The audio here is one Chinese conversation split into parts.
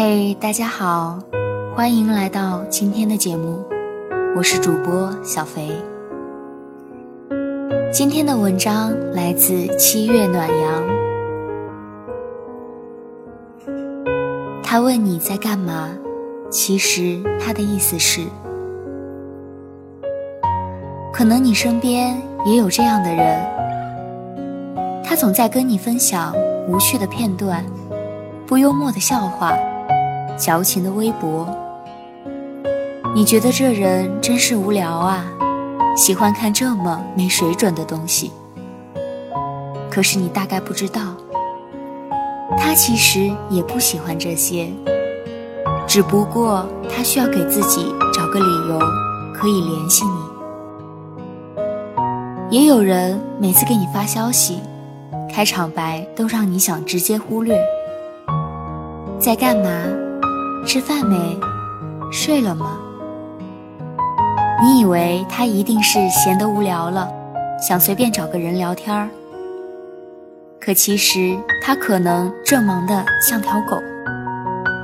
嘿，大家好，欢迎来到今天的节目，我是主播小肥。今天的文章来自七月暖阳，他问你在干嘛，其实他的意思是，可能你身边也有这样的人，他总在跟你分享无趣的片段，不幽默的笑话。矫情的微博，你觉得这人真是无聊啊，喜欢看这么没水准的东西。可是你大概不知道，他其实也不喜欢这些，只不过他需要给自己找个理由可以联系你。也有人每次给你发消息，开场白都让你想直接忽略，在干嘛？吃饭没？睡了吗？你以为他一定是闲得无聊了，想随便找个人聊天儿。可其实他可能正忙得像条狗，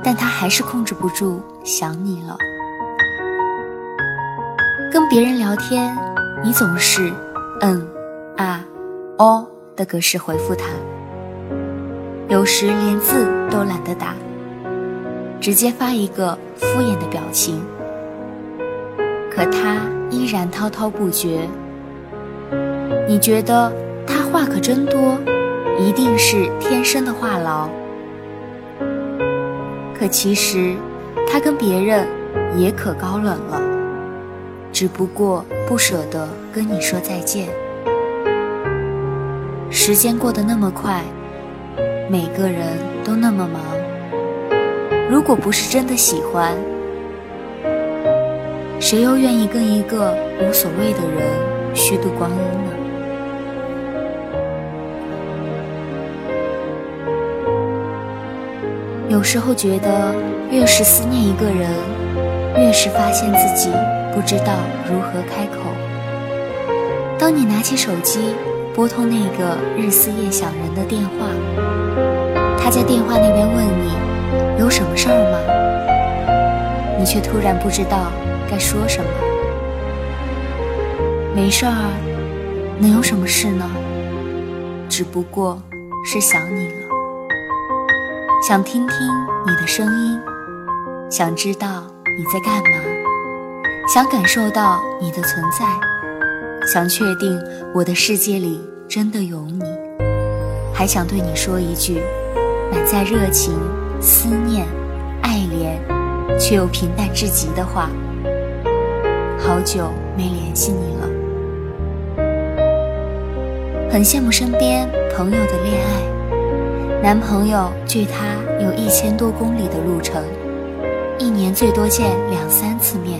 但他还是控制不住想你了。跟别人聊天，你总是嗯、啊、哦的格式回复他，有时连字都懒得打。直接发一个敷衍的表情，可他依然滔滔不绝。你觉得他话可真多，一定是天生的话痨。可其实他跟别人也可高冷了，只不过不舍得跟你说再见。时间过得那么快，每个人都那么忙。如果不是真的喜欢，谁又愿意跟一个无所谓的人虚度光阴呢？有时候觉得，越是思念一个人，越是发现自己不知道如何开口。当你拿起手机，拨通那个日思夜想人的电话，他在电话那边问你。有什么事儿吗？你却突然不知道该说什么。没事儿，能有什么事呢？只不过是想你了，想听听你的声音，想知道你在干嘛，想感受到你的存在，想确定我的世界里真的有你，还想对你说一句满载热情。思念、爱怜，却又平淡至极的话。好久没联系你了，很羡慕身边朋友的恋爱。男朋友距她有一千多公里的路程，一年最多见两三次面。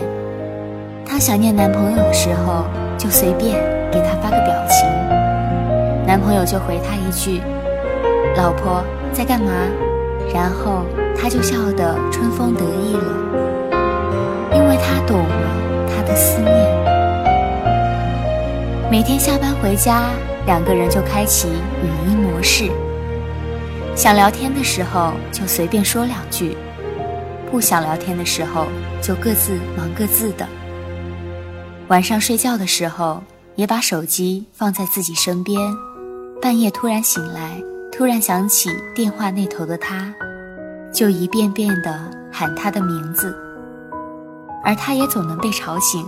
她想念男朋友的时候，就随便给他发个表情，男朋友就回她一句：“老婆在干嘛？”然后他就笑得春风得意了，因为他懂了他的思念。每天下班回家，两个人就开启语音模式，想聊天的时候就随便说两句，不想聊天的时候就各自忙各自的。晚上睡觉的时候也把手机放在自己身边，半夜突然醒来。突然想起电话那头的他，就一遍遍地喊他的名字，而他也总能被吵醒，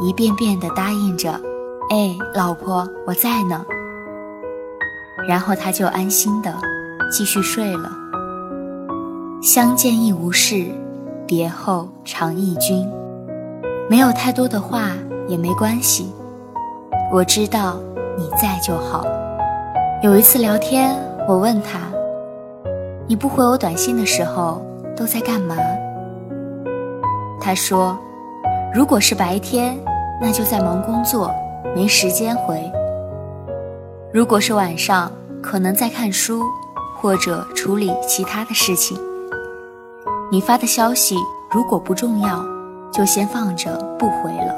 一遍遍地答应着：“哎，老婆，我在呢。”然后他就安心地继续睡了。相见亦无事，别后常忆君。没有太多的话也没关系，我知道你在就好。有一次聊天，我问他：“你不回我短信的时候都在干嘛？”他说：“如果是白天，那就在忙工作，没时间回；如果是晚上，可能在看书或者处理其他的事情。你发的消息如果不重要，就先放着不回了。”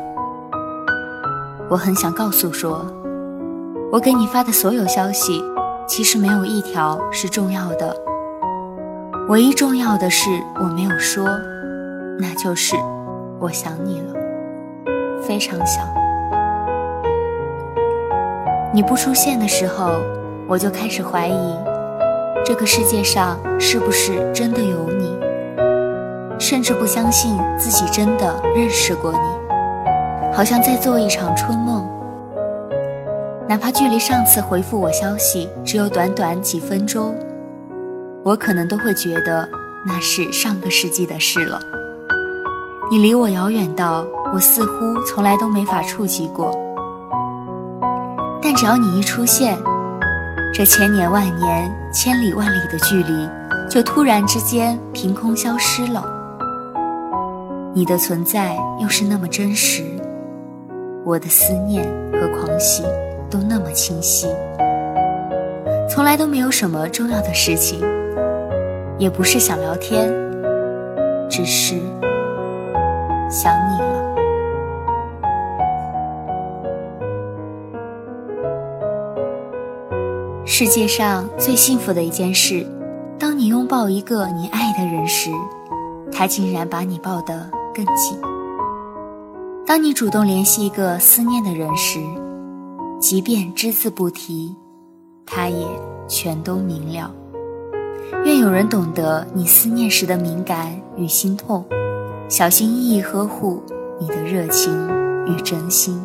我很想告诉说。我给你发的所有消息，其实没有一条是重要的。唯一重要的是我没有说，那就是我想你了，非常想。你不出现的时候，我就开始怀疑，这个世界上是不是真的有你，甚至不相信自己真的认识过你，好像在做一场春梦。哪怕距离上次回复我消息只有短短几分钟，我可能都会觉得那是上个世纪的事了。你离我遥远到我似乎从来都没法触及过，但只要你一出现，这千年万年、千里万里的距离就突然之间凭空消失了。你的存在又是那么真实，我的思念和狂喜。都那么清晰，从来都没有什么重要的事情，也不是想聊天，只是想你了。世界上最幸福的一件事，当你拥抱一个你爱的人时，他竟然把你抱得更紧；当你主动联系一个思念的人时，即便只字不提，他也全都明了。愿有人懂得你思念时的敏感与心痛，小心翼翼呵护你的热情与真心。